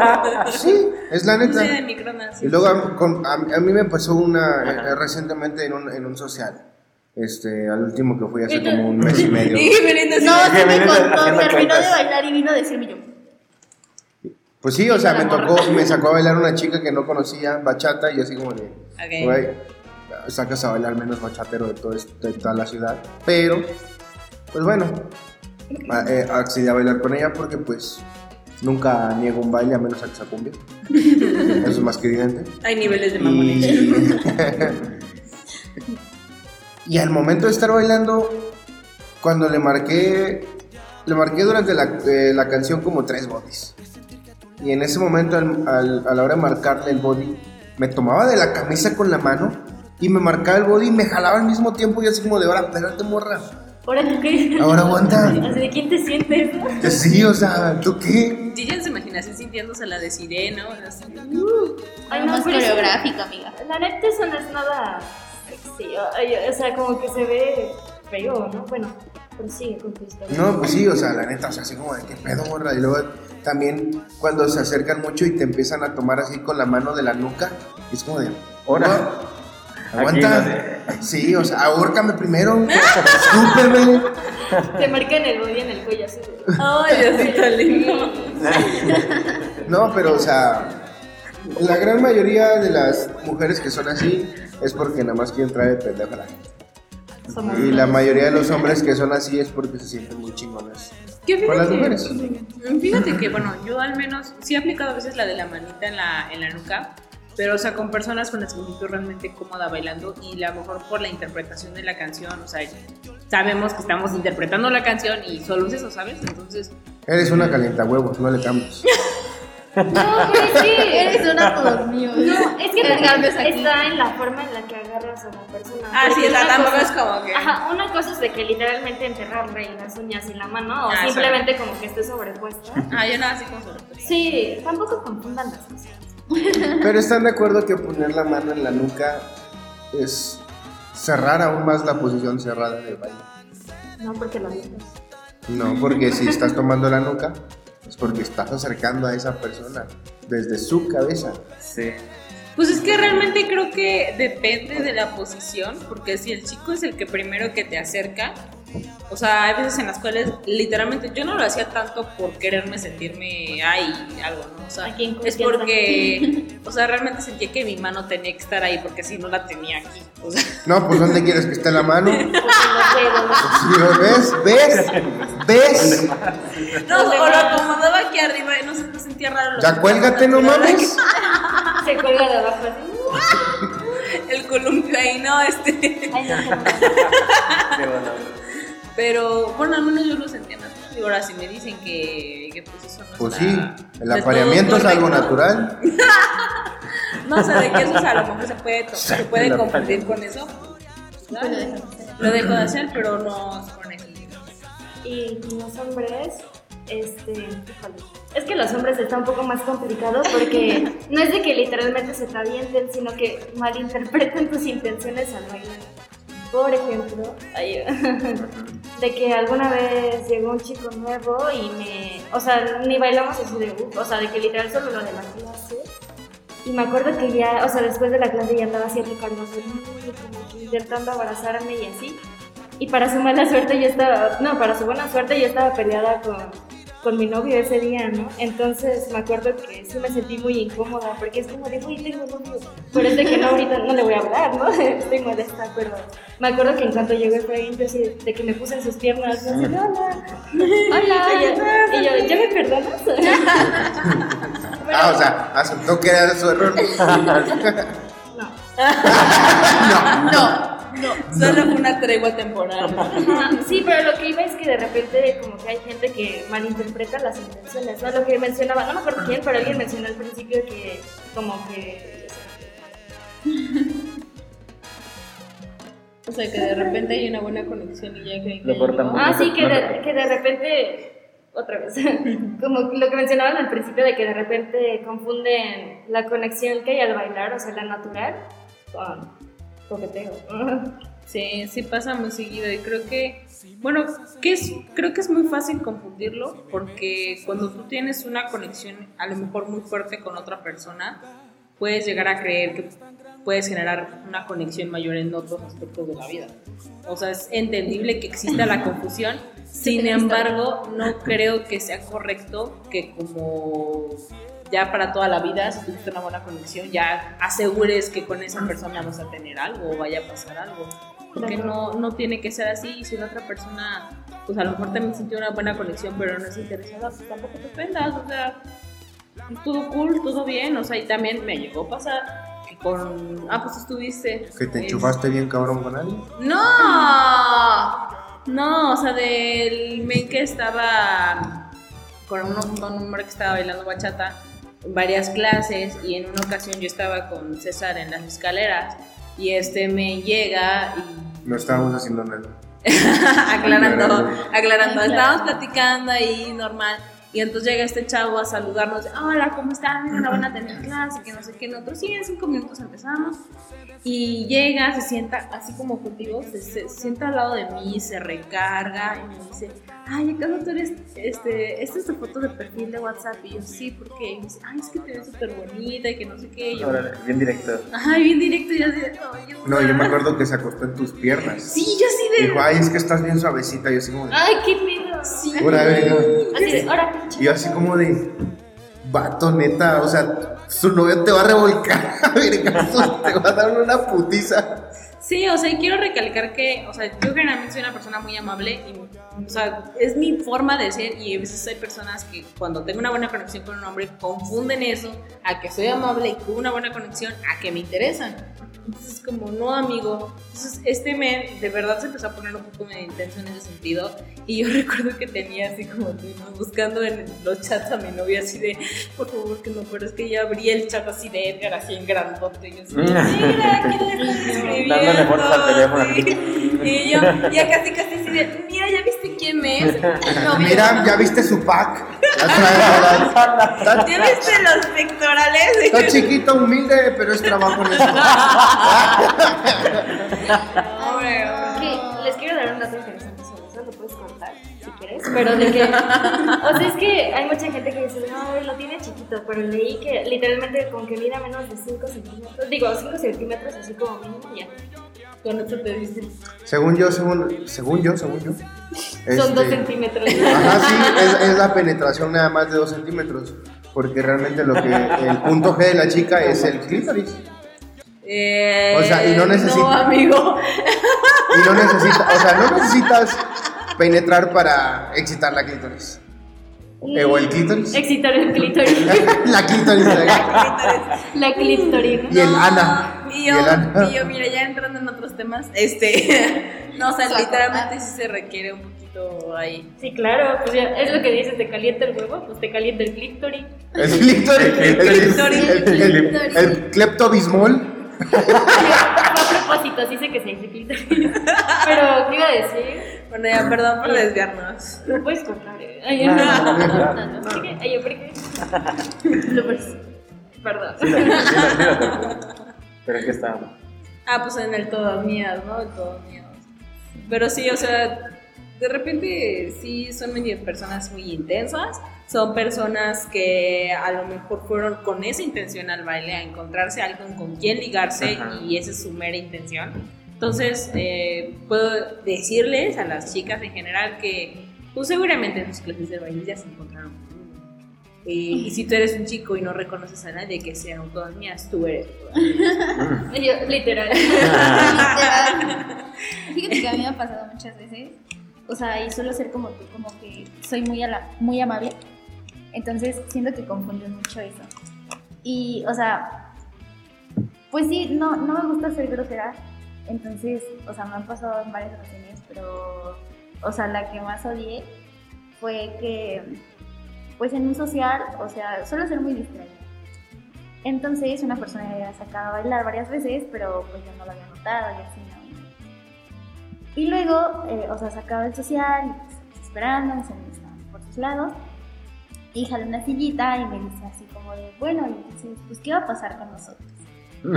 Sí, es la neta. Sí, de microondas. Y luego a, con- a- a mí me pasó una eh, recientemente en un, en un social. Este, al último que fui hace como un mes y medio. Y Belinda No, sí me contó, terminó cuentas. de bailar y vino a decirme yo. Pues sí, o sea, me tocó, me sacó a bailar una chica que no conocía, bachata, y así como de, Ok. güey, sacas a bailar menos bachatero de, todo esto- de toda la ciudad. Pero, pues bueno, eh, accedí a bailar con ella porque pues nunca niego un baile a menos a que sea cumbia. Eso es más que evidente. Hay niveles de mamones. Y, y al momento de estar bailando, cuando le marqué, le marqué durante la, eh, la canción como tres bodies. Y en ese momento, al- al- a la hora de marcarle el body, me tomaba de la camisa con la mano y me marcaba el body y me jalaba al mismo tiempo y así como de, ahora, espérate, morra. ¿Ahora tú qué? Ahora aguanta. Así de quién te sientes? Sí, o sea, ¿tú qué? Yo ya en su imaginación sintiéndose la de. Así. Ay, Algo no, más pero eso- coreográfico, amiga. La neta eso no es nada sexy. O sea, como que se ve feo, ¿no? Bueno, prosigue con tu historia. No, pues sí, o sea, la neta, o sea, así como de qué pedo, morra. Y luego también cuando se acercan mucho y te empiezan a tomar así con la mano de la nuca, es como de, Ahora. Aguanta. Aquí Sí, o sea, ahórcame primero. Escúpeme. Te marcan el body en el cuello así. Ay, Diosito lindo. No, pero o sea, la gran mayoría de las mujeres que son así es porque nada más quieren traer de pendejo a la gente. Somos Y la mayoría de los hombres que son así es porque se sienten muy chingones. Que Con las fíjate, mujeres. fíjate que, bueno, yo al menos sí he aplicado a veces la de la manita en la, en la nuca, pero, o sea, con personas con las que me siento realmente cómoda bailando y a lo mejor por la interpretación de la canción, o sea, sabemos que estamos interpretando la canción y solo es eso, ¿sabes? Entonces, Eres una calienta huevos, no le cambies. No, pero es que... Eres una todos míos. No, es que aquí. está en la forma en la que agarras a la persona. ah, sí, una tampoco cosa- es como que... Ajá, una cosa es de que literalmente enterrarle las uñas y la mano, o Ah, simplemente como que esté sobrepuesta. Ah, yo nada así como sobre. Sí, tampoco confundan las cosas. Pero están de acuerdo que poner la mano en la nuca es cerrar aún más la posición cerrada de baile. No, porque lo dices. No, porque si estás tomando la nuca, es porque estás acercando a esa persona desde su cabeza. Sí. Pues es que realmente creo que depende de la posición, porque si el chico es el que primero que te acerca, O sea, hay veces en las cuales literalmente yo no lo hacía tanto por quererme sentirme ay, algo, ¿no? O sea, en es porque, o sea, realmente sentía que mi mano tenía que estar ahí porque si no la tenía aquí. O sea, No, pues ¿dónde quieres que esté la mano? Porque los huevos. Sí, ¿lo ¿Ves? ¿Ves? ¿Ves? no, o lo acomodaba aquí arriba, no sé, me sentía raro. Ya cuélgate, no mames. Se cuelga de abajo así. El columpio ahí, no, este. Ay, no, no. Qué. Pero bueno, al menos yo lo sentía natural. Y ahora si me dicen que, que pues eso no Pues está sí, el apareamiento es algo natural. No, o sea, de que eso a lo mejor se puede, to- se puede confundir con eso. ¿sabes? Lo dejo de hacer, pero no con eso. Y con los hombres, este. Es que los hombres está un poco más complicado porque no es de que literalmente se te avienten, sino que malinterpreten tus intenciones al bailar. Por ejemplo, de que alguna vez llegó un chico nuevo y me, o sea, ni bailamos así de, o sea, de que literal solo lo de la clase. Y me acuerdo que ya, o sea, después de la clase ya andaba así mí, como intentando abrazarme y así. Y para su mala suerte yo estaba, no, para su buena suerte yo estaba peleada con, con mi novio ese día, ¿no? Entonces me acuerdo que sí me sentí muy incómoda porque es como de, uy, tengo novio. Pero es de que no, ahorita no le voy a hablar, ¿no? Estoy molesta, pero me acuerdo que en cuanto llegó Efraín, yo así, de que me puse en sus piernas, yo así, hola, hola, y yo, ¿ya me perdonas? Ah, o sea, aceptó que era su error. No, no, solo fue una tregua temporal. Sí, pero lo que iba es que de repente como que hay gente que malinterpreta las intenciones, ¿no? Lo que mencionaba, no me acuerdo quién, pero alguien mencionó al principio que como que... O sea, que de repente hay una buena conexión y ya que. Lo cortamos. Ah, sí, que de, que de repente, otra vez, como lo que mencionaban al principio de que de repente confunden la conexión que hay al bailar, o sea, la natural, con coqueteo. Sí, sí pasa muy seguido y creo que, bueno, que es, creo que es muy fácil confundirlo porque cuando tú tienes una conexión a lo mejor muy fuerte con otra persona, puedes llegar a creer que puedes generar una conexión mayor en otros aspectos de la vida. O sea, es entendible que exista la confusión, sin embargo, no creo que sea correcto que como ya para toda la vida, si tuviste una buena conexión, ya asegures que con esa persona vas a tener algo o vaya a pasar algo. Porque no, no tiene que ser así. Y si la otra persona, pues a lo mejor también sintió una buena conexión, pero no es interesada, pues tampoco te ofendas. O sea, todo cool, todo bien. O sea, y también me llegó a pasar que con. Ah, pues estuviste. ¿Que te Es- enchufaste bien cabrón con alguien? ¡No! No, o sea, del men que estaba con un, con un hombre que estaba bailando bachata varias clases y en una ocasión yo estaba con César en las escaleras y este me llega y No estábamos haciendo nada. aclarando, Aclarando. aclarando, estábamos platicando ahí normal y entonces llega este chavo a saludarnos, hola, ¿cómo están? Mira, no van a tener clase, que no sé qué, nosotros sí, en cinco minutos empezamos y llega, se sienta así como contigo, se, se sienta al lado de mí, se recarga y me dice, ay, ¿acaso tú eres, este, esta es tu foto de perfil de WhatsApp? Y yo, sí, porque Y me dice, ay, es que te ves súper bonita y que no sé qué, y yo, Órale, bien directo. ay, bien directo, y yo así de, "No, yo No, yo me acuerdo que se acostó en tus piernas. Sí, yo así de, Dijo, ay, es que estás bien suavecita. Yo así como de, Ay, qué pedo. sí, "Ora, verga". Así de, ahora, Y yo así como de, vato, neta, o sea, su novio te va a revolcar, vergazos, te va a dar una putiza. Sí, o sea, y quiero recalcar que, o sea, yo generalmente soy una persona muy amable y, o sea, es mi forma de ser y a veces hay personas que cuando tengo una buena conexión con un hombre confunden eso a que soy amable y con una buena conexión a que me interesan. Entonces, como, no, amigo. Entonces, este men de verdad se empezó a poner un poco medio intenso en ese sentido. Y yo recuerdo que tenía así como buscando en los chats a mi novia así de, por favor, que no, pero es que ya abrí el chat así de Edgar, así en grandote. Y yo así, mira, ¿quién le está escribiendo? Dándole fuerza al teléfono. Sí. Y yo, ya casi, casi así de, mira, ¿ya viste quién es? No, Mira, ¿ya viste su pack? Ya trae- está, ¿Ya viste los pectorales? está chiquito, humilde, pero es trabajo en eso. pero de que, o sea, es que hay mucha gente que dice, no, lo tiene chiquito, pero leí que literalmente con que mida menos de 5 centímetros, digo, 5 centímetros así como mínimo ya. Con esto te dicen. Según yo, según, según yo, según yo. Son dos este, centímetros. Ajá, sí, es, es la penetración nada más de dos centímetros. Porque realmente lo que el punto G de la chica es el clítoris. Eh, O sea, y no necesita- No, amigo. Y no necesitas, o sea, no necesitas penetrar para excitar la clítoris. Eh, o el clítoris. Excitar el clítoris. la clítoris. La clítoris. Y el ana. Y Y yo, el ana. y yo, mira, ya entrando en otros temas, este. no, o sea, literalmente sí se requiere un poquito ahí. Sí, claro, pues ya, es lo que dices, te calienta el huevo, pues te calienta el clítoris. El clítoris. El, clítoris. el, el, el, el cleptobismol. Fue a propósito, así sé que se dice clítoris. Pero, ¿qué iba a decir? Bueno, ya, perdón por desviarnos. Lo puedes cortar, eh. Ay, no, no, no, no, no. ¿Por qué? Ay, ¿yo por qué? Lo puedes- Perdón. Dilo. Pero aquí estábamos. Ah, pues en el todas mías, ¿no? El todas mías. Pero sí, o sea, de repente sí son medio personas muy intensas. Son personas que a lo mejor fueron con esa intención al baile, a encontrarse a alguien con quien ligarse Ajá. y esa es su mera intención. Entonces, eh, puedo decirles a las chicas en general que pues seguramente en sus clases de baile ya se encontraron. Eh, y si tú eres un chico y no reconoces a nadie que sean todas mías, tú eres. todas mías. Yo, literal. Literal. Fíjate que a mí me ha pasado muchas veces. O sea, y suelo ser como tú, como que soy muy, ala- muy amable. Entonces siento que confunden mucho eso. Y, o sea, pues sí, no, no me gusta ser grosera. Entonces, o sea, me han pasado en varias ocasiones, pero, o sea, la que más odié fue que, pues en un social, o sea, suelo ser muy distraída. Entonces, una persona me había sacado a bailar varias veces, pero pues yo no lo había notado y así, ¿no? Y luego, eh, o sea, sacaba el social, y, pues, esperando, se por sus lados. Y jalé una sillita y me dice así como de, bueno, y entonces, pues, ¿qué va a pasar con nosotros?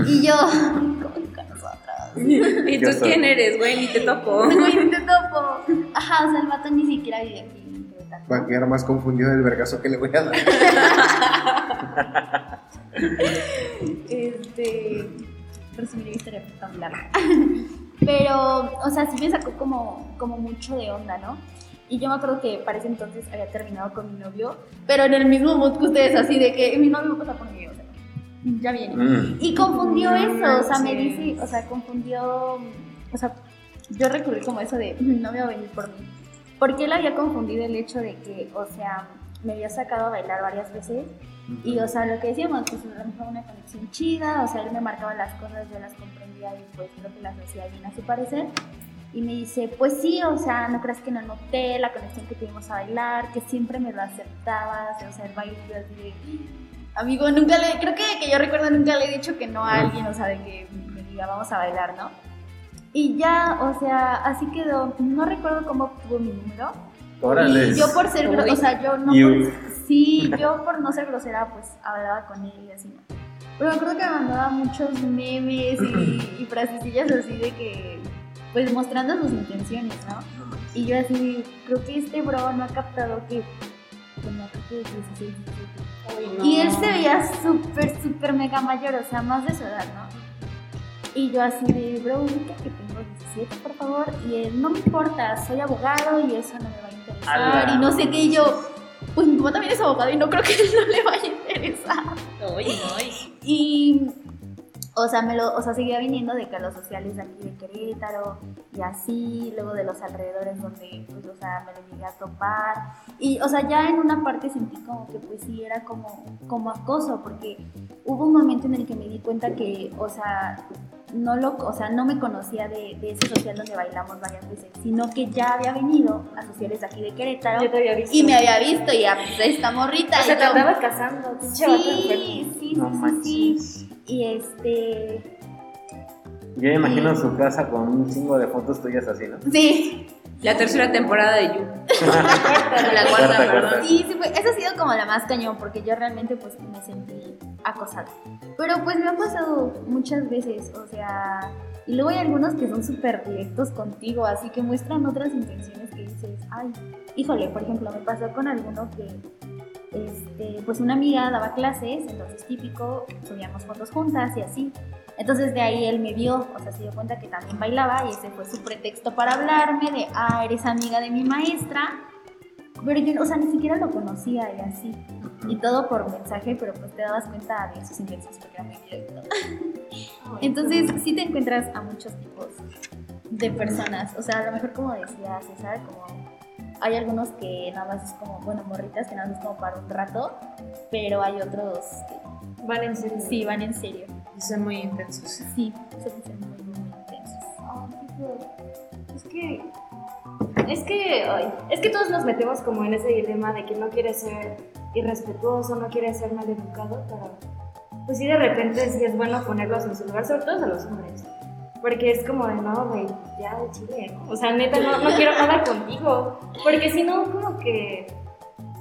Y yo, ¿cómo que con nosotros? ¿Y tú soy- quién eres, güey? Ni te topo. Güey, te topo. Ajá, o sea, el vato ni siquiera vive aquí en Querétaro. Va a quedar más confundido del vergazo que le voy a dar. Este. Resumir mi historia tan larga. Pero, o sea, sí me sacó como, como mucho de onda, ¿no? Y yo me acuerdo que para ese entonces había terminado con mi novio, pero en el mismo mood que ustedes, así de que mi novio pasa por mí, o sea, ya viene. Mm. Y confundió eso, o sea, me dice, o sea, confundió, o sea, yo recurrí como eso de, no me va a venir por mí. Porque él había confundido el hecho de que, o sea, me había sacado a bailar varias veces y, o sea, lo que decíamos, pues mejor una conexión chida, o sea, él me marcaba las cosas, yo las comprendía y pues creo que las hacía bien a su parecer. Y me dice, pues sí, o sea, no creas que no noté la conexión que tuvimos a bailar, que siempre me lo aceptabas, o sea, el baile yo así de, amigo, nunca le, creo que, que yo recuerdo nunca le he dicho que no a alguien, o sea, de que me diga, vamos a bailar, ¿no? Y ya, o sea, así quedó, no recuerdo cómo obtuvo mi número, Órale. y yo por ser, gro- o sea, yo no, por- sí, yo por no ser grosera, pues hablaba con él y así, ¿no? Pero me acuerdo que me mandaba muchos memes y, y frasecillas así de que, pues mostrando sus intenciones, ¿no? Y yo así, creo que este bro no ha captado que tenía creo que 16, 17. Y él se veía súper, súper mega mayor, o sea, más de su edad, ¿no? Y yo así de, bro, que tengo 17, por favor. Y él, no me importa, soy abogado y eso no me va a interesar. Ala. Y no sé qué, y yo, pues mi papá también es abogado y no creo que él no le vaya a interesar. Ay, ay. Y, o sea, me lo, o sea, seguía viniendo de que a los sociales de aquí de Querétaro y así, luego de los alrededores donde, pues, o sea, me lo llegué a topar. Y, o sea, ya en una parte sentí como que, pues sí, era como, como acoso, porque hubo un momento en el que me di cuenta que, o sea, no lo, o sea, no me conocía de, de ese social donde bailamos varias veces, sino que ya había venido a sociales de aquí de Querétaro Yo te había visto. y me había visto y a pues, esta morrita. O sea, te andabas casando. Sí, sí, No sí, sí, sí. Y este. Yo me imagino su casa con un chingo de fotos tuyas así, ¿no? Sí, La tercera temporada de You. la Cuarta, perdón. Sí, sí, fue, esa ha sido como la más cañón porque yo realmente pues me sentí acosada. Pero pues me ha pasado muchas veces, o sea, y luego hay algunos que son súper directos contigo, así que muestran otras intenciones que dices, ay, híjole, por ejemplo, me pasó con alguno que, este, pues una amiga daba clases, entonces típico, subíamos fotos juntas y así. Entonces de ahí él me vio, o sea, se dio cuenta que también bailaba y ese fue su pretexto para hablarme de, ah, eres amiga de mi maestra. Pero yo, o sea, ni siquiera lo conocía y así. Y todo por mensaje, pero pues te dabas cuenta de sus intenciones porque era muy directo. Entonces sí te encuentras a muchos tipos de personas. O sea, a lo mejor como decía César, como hay algunos que nada más es como, bueno, morritas que nada más es como para un rato, pero hay otros que Van en serio. sí van en serio. Y son muy intensos. Sí, ser muy, muy, intensos. Es que. Es que. ay, es que todos nos metemos como en ese dilema de que no quieres ser irrespetuoso, no quieres ser mal educado, pero. Pues sí, de repente sí es bueno ponerlos en su lugar, sobre todo a los hombres. Porque es como de, no, güey, ya de chile. O sea, neta, no, no quiero nada contigo. Porque si no, como que.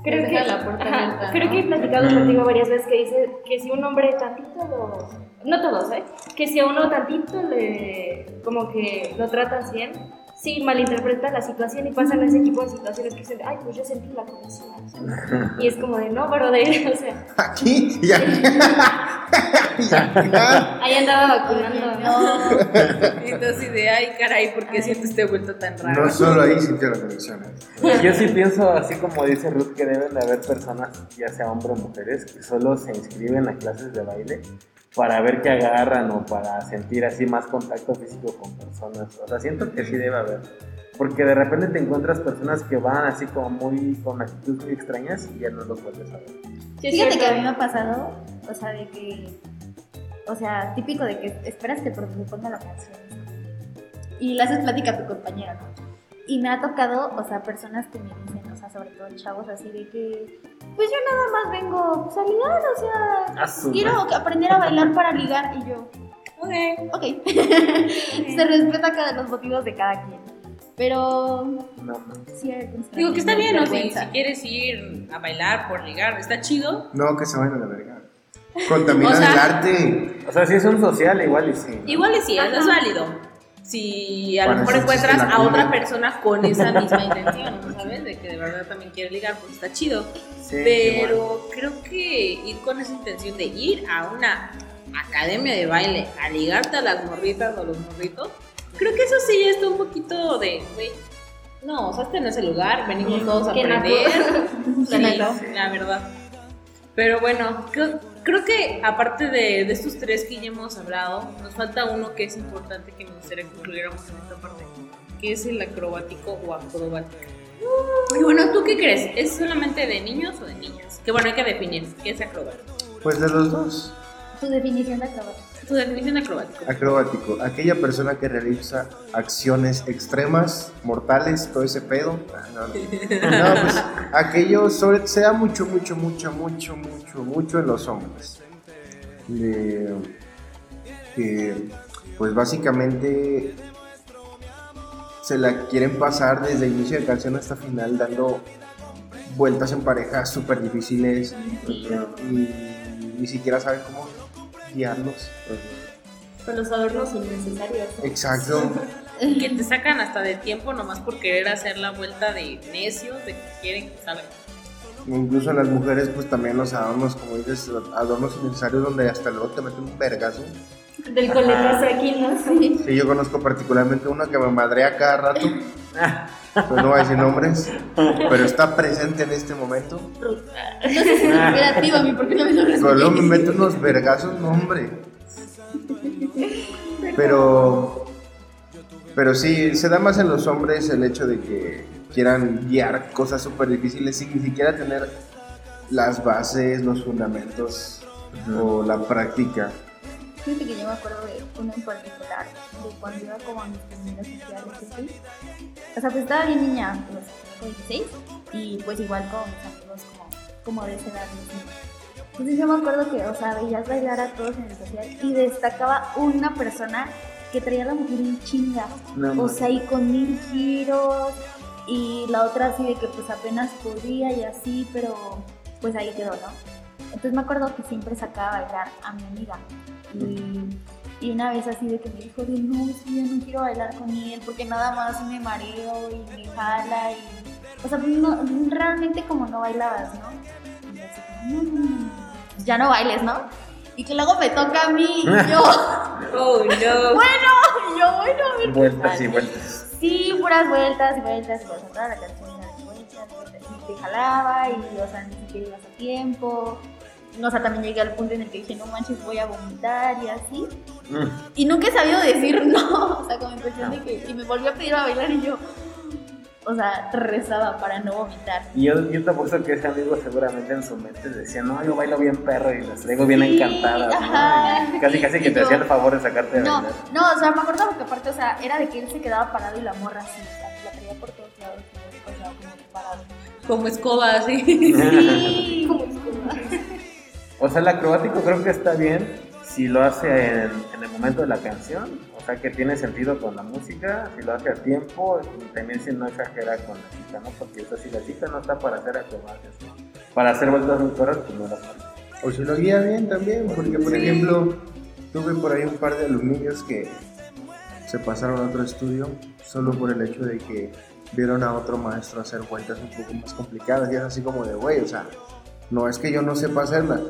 Creo que, la puerta ajá, creo ¿no? que he platicado contigo varias veces que dice que si un hombre tantito lo. No todos, ¿eh? Que si a uno tantito le. como que lo tratas bien, sí malinterpreta la situación y pasan ese tipo de situaciones que dicen, ay, pues yo sentí la conexión. Y es como de, no, brother, o sea, Aquí y y acá. ahí andaba vacunando. No, Entonces, de ay, caray, ¿por qué siento este vuelto tan raro? No solo ahí sintió la conexión. Yo sí pienso, así como dice Ruth, que deben de haber personas, ya sea hombres o mujeres, que solo se inscriben a clases de baile para ver qué agarran o para sentir así más contacto físico con personas. O sea, siento que sí debe haber. Porque de repente te encuentras personas que van así como muy, con actitudes muy extrañas y ya no los vuelves a ver. Sí, es Fíjate que a mí me ha pasado, o sea, de que, o sea, típico de que esperas que ponga la canción y le haces plática a tu compañera, ¿no? Y me ha tocado, o sea, personas que me dicen, o sea, sobre todo chavos así de que, pues yo nada más vengo pues, a ligar, o sea, quiero aprender a bailar para ligar y yo, Ok. ok, se respeta cada, los motivos de cada quien, pero No, no. sí Digo que está bien, ¿no? Si, si quieres ir a bailar por ligar, está chido. No, que se vayan a la verga. O sea- el arte. O sea, si es un social, igual y sí. Igual y sí, es válido. Si a lo mejor encuentras a otra persona con esa misma intención, ¿no ¿sabes? De que de verdad también quiere ligar, pues está chido. Sí, Pero creo que ir con esa intención de ir a una academia de baile a ligarte a las morritas o los morritos, creo que eso sí ya está un poquito de, güey, no, o sea, este no es el lugar, venimos todos a aprender. Sí, la verdad. Pero bueno, creo, creo que aparte de, de estos tres que ya hemos hablado, nos falta uno que es importante que me gustaría que incluyéramos en esta parte, que es el acrobático o acrobática. Y bueno, ¿tú qué crees? ¿Es solamente de niños o de niñas? Que bueno, hay que definir qué es acrobático. Pues de los dos. Tu definición de acrobático. Tu definición de acrobático. Acrobático, aquella persona que realiza acciones extremas, mortales, todo ese pedo. Ah, No, no. No, pues aquello sobre, se da mucho, mucho, mucho, mucho, mucho, mucho en los hombres. Que pues básicamente se la quieren pasar desde inicio de canción hasta final dando vueltas en pareja súper difíciles y ni siquiera saben cómo guiarlos. Con los adornos innecesarios. Exacto. Que te sacan hasta de tiempo nomás por querer hacer la vuelta de necios, de que quieren que. Incluso las mujeres, pues también los adornos, como dices, adornos innecesarios donde hasta luego te meten un vergazo. Del coletazo aquí, ¿no? Sí. Sí, yo conozco particularmente una que me madrea cada rato. Pues no voy a decir nombres, pero está presente en este momento. Creativo a mí, ¿por qué no me lo Pero luego me mete unos vergazos, no, hombre. Pero, pero sí, se da más en los hombres el hecho de que quieran guiar cosas súper difíciles sin ni siquiera tener las bases, los fundamentos o la práctica. Fíjate que yo me acuerdo de uno en particular, de cuando iba como a mis primeros sociales, así. O sea, pues estaba bien niña, pues, tengo 16, y pues igual con mis amigos como, como de esa edad. Entonces yo me acuerdo que, o sea, veías bailar a todos en el social y destacaba una persona que traía la mujer en chinga. No, o sea, y con mil giros, y la otra así de que pues apenas podía y así, pero pues ahí quedó, ¿no? Entonces me acuerdo que siempre sacaba a bailar a mi amiga. Y, y una vez así de que me dijo, de, no, que yo no quiero bailar con él porque nada más me mareo y me jala y... O sea, no- realmente como no bailabas, ¿no? Y así no, no, no, ya no bailes, ¿no? Y que luego me toca a mí y yo... Oh, no. Bueno, y yo, bueno, a ver. Vueltas y vueltas. Sí, puras vueltas y vueltas y vueltas. Toda la canción vueltas, vueltas. Y te jalaba y, o sea, ni siquiera ibas a tiempo. O sea, también llegué al punto en el que dije, no manches, voy a vomitar y así. Mm. Y nunca he sabido decir no. O sea, como impresión de que. Y me volvió a pedir a bailar y yo. O sea, rezaba para no vomitar. Y yo, yo te apuesto que ese amigo seguramente en su mente decía, no, yo bailo bien perro y las traigo bien Sí, encantadas, ajá. ¿no? Y casi casi que te hacía el favor de sacarte de No, bailar. no, o sea, me acuerdo porque aparte, o sea, era de que él se quedaba parado y la morra así, la, la traía por todos lados, como parado. Como escoba, así. Sí, como O sea, el acrobático creo que está bien si lo hace en, en el momento de la canción, o sea, que tiene sentido con la música, si lo hace a tiempo y también si no exagera con la cita, ¿no? Porque o sea, si la cita no está para hacer acrobacias, para hacer vueltas muy perras, pues no la para. O si lo guía bien también, porque por ejemplo, tuve por ahí un par de alumnios que se pasaron a otro estudio solo por el hecho de que vieron a otro maestro hacer vueltas un poco más complicadas y es así como de, güey, o sea, no es que yo no sepa hacerlas.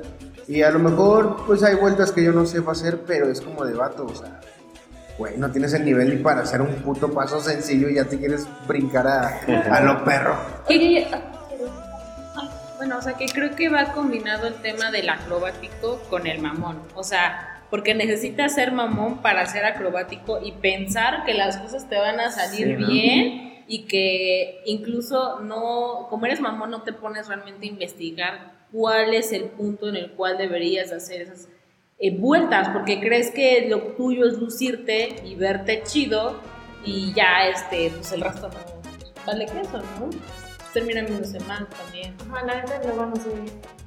Y a lo mejor, pues hay vueltas que yo no sepa hacer, pero es como de vato, o sea, güey, no tienes el nivel ni para hacer un puto paso sencillo y ya te quieres brincar a, a lo perro. Oye, Bueno, o sea que creo que va combinado el tema del acrobático con el mamón. O sea, porque necesitas ser mamón para ser acrobático y pensar que las cosas te van a salir Sí, ¿no? bien y que incluso no, como eres mamón, no te pones realmente a investigar cuál es el punto en el cual deberías hacer esas eh, vueltas, porque crees que lo tuyo es lucirte y verte chido y ya este, pues el resto no vale que eso, ¿no? Termina viéndose mal también. Ajá, la neta luego no sé.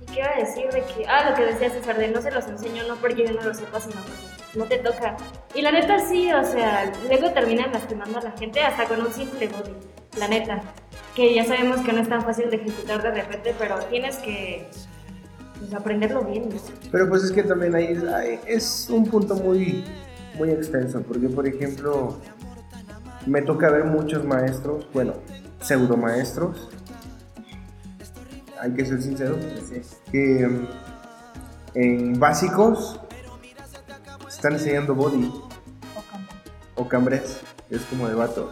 ¿Y qué iba a decir de que, ah, lo que decía César, de no se los enseño, no porque yo no lo sepa, sino porque no te toca. Y la neta sí, o sea, luego terminan lastimando a la gente hasta con un simple body, la neta. Que ya sabemos que no es tan fácil de ejecutar de repente, pero tienes que pues, aprenderlo bien, ¿no? Pero pues es que también ahí es un punto muy, muy extenso, porque por ejemplo me toca ver muchos maestros, bueno, pseudo maestros, hay que ser sinceros, que mm, en básicos están enseñando body o cambres, es como de vato.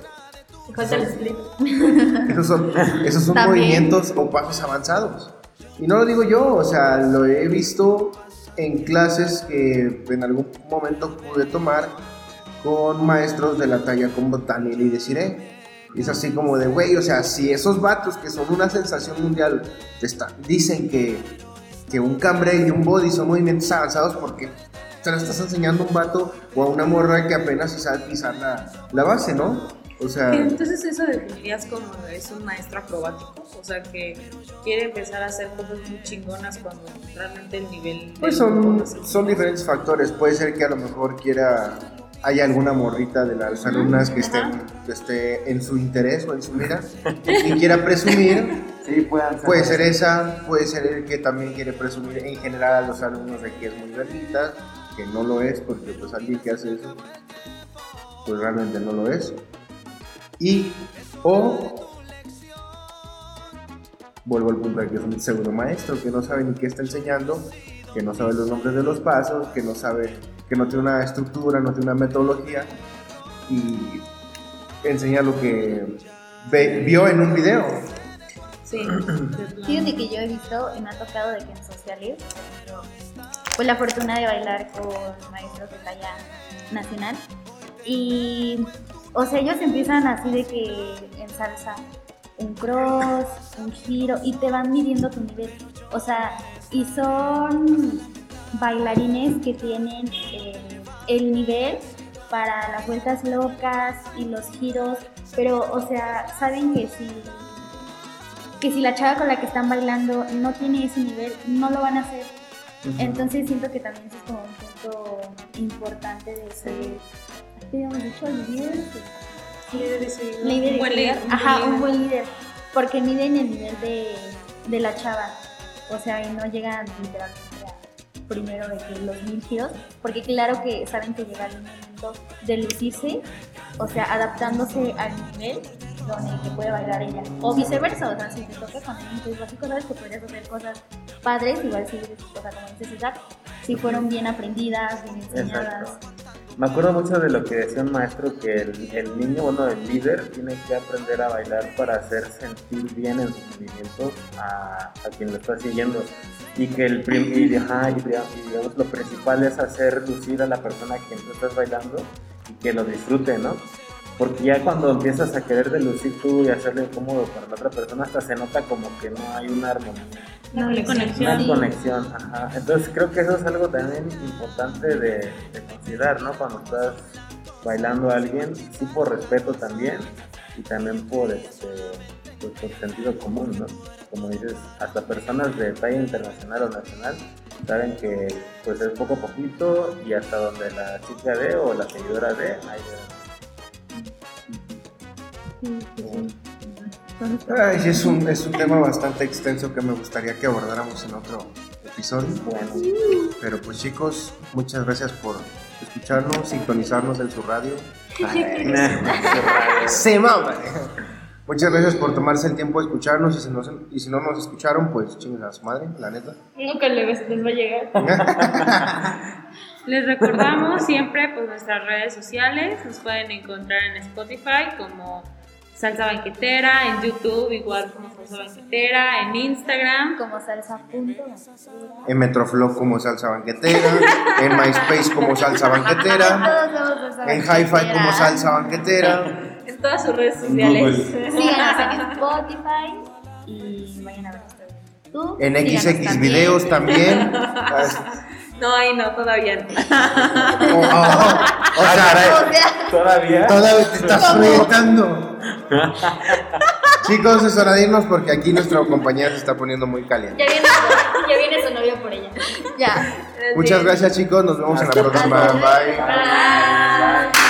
Te falta el split. Esos son, esos son También. movimientos o pasos avanzados. Y no lo digo yo, o sea, lo he visto en clases que en algún momento pude tomar con maestros de la talla como Daniel y Desiree. Y es así como de, güey, o sea, si esos vatos que son una sensación mundial te está- dicen que, que un cambre y un body son movimientos avanzados porque te lo estás enseñando a un vato o a una morra que apenas sabe pisar la, la base, ¿no? O sea... Entonces eso definirías como es un maestro acrobático, o sea que quiere empezar a hacer cosas muy chingonas cuando realmente el nivel Pues son, son diferentes factores. Puede ser que a lo mejor quiera, haya alguna morrita de las alumnas que esté, que esté en su interés o en su mira y quiera presumir. Sí. Puede ser esa, puede ser el que también quiere presumir en general a los alumnos de que es muy verguita, que no lo es, porque pues alguien que hace eso, pues realmente no lo es. Y, o, vuelvo al punto de que es un pseudo maestro, que no sabe ni qué está enseñando, que no sabe los nombres de los pasos, que no sabe, que no tiene una estructura, no tiene una metodología, y enseña lo que ve- vio en un video. Sí, Fíjate que yo he visto y me ha tocado de que en sociales, por ejemplo, pues la fortuna de bailar con maestros de talla nacional y, o sea, ellos empiezan así de que en salsa, un cross, un giro y te van midiendo tu nivel, o sea, y son bailarines que tienen eh, el nivel para las vueltas locas y los giros, pero, o sea, saben que si que si la chava con la que están bailando no tiene ese nivel, no lo van a hacer. Entonces siento que también eso es como un punto importante de ser, ¿qué habíamos dicho? Líder. Líder, un buen líder. Ajá, un líder. buen líder. Porque miden el nivel de, de la chava. O sea, y no llegan literalmente a primero de que los mil giros. Porque claro que saben que llega el momento de lucirse, o sea, adaptándose al nivel donde que puede bailar ella. O viceversa, o sea, si te toca con el inglés básico, sabes que podrías hacer cosas padres, igual si, o sea, como dices si fueron bien aprendidas, bien enseñadas. Me acuerdo mucho de lo que decía un maestro, que el, niño, bueno, el líder, tiene que aprender a bailar para hacer sentir bien en sus movimientos a, a quien lo está siguiendo. Y que el prim- y digamos, lo principal es hacer lucir a la persona a quien tú estás bailando y que lo disfrute, ¿no? Porque ya cuando empiezas a querer delucir tú y hacerlo incómodo para la otra persona, hasta se nota como que no hay una armonía. No, Una conexión. Una conexión, ajá. Entonces creo que eso es algo también importante de, de considerar, ¿no? Cuando estás bailando a alguien, sí por respeto también y también por este pues, por sentido común, ¿no? Como dices, hasta personas de talla internacional o nacional saben que pues es poco a poquito y hasta donde la chica de o la seguidora de, ahí Ay, sí, es un, es un tema bastante extenso que me gustaría que abordáramos en otro episodio. bueno. Pero pues chicos, muchas gracias por escucharnos, sintonizarnos en su radio. Se mama. Muchas gracias por tomarse el tiempo de escucharnos y si, no, y si no nos escucharon, pues chinguen a su madre, la neta. Nunca les, les va a llegar. Les recordamos siempre pues nuestras redes sociales, nos pueden encontrar en Spotify como Salsa Banquetera, en YouTube igual como Salsa Banquetera, en Instagram. Como salsa punto. En Metroflow como salsa banquetera, en MySpace como salsa banquetera, en Hi-Fi como salsa banquetera. En todas sus redes sociales. Síganos en Spotify y vayan a ver nuestro YouTube. En XX también. videos también. No, ahí no, todavía no. Oh, oh, o sea, O sea, ¿Todavía? todavía te estás proyectando. Chicos, es hora de irnos porque aquí nuestra compañía se está poniendo muy caliente. Ya viene, su- ya viene su novio por ella. ya. Muchas gracias chicos, nos vemos en la próxima. Bye. Bye.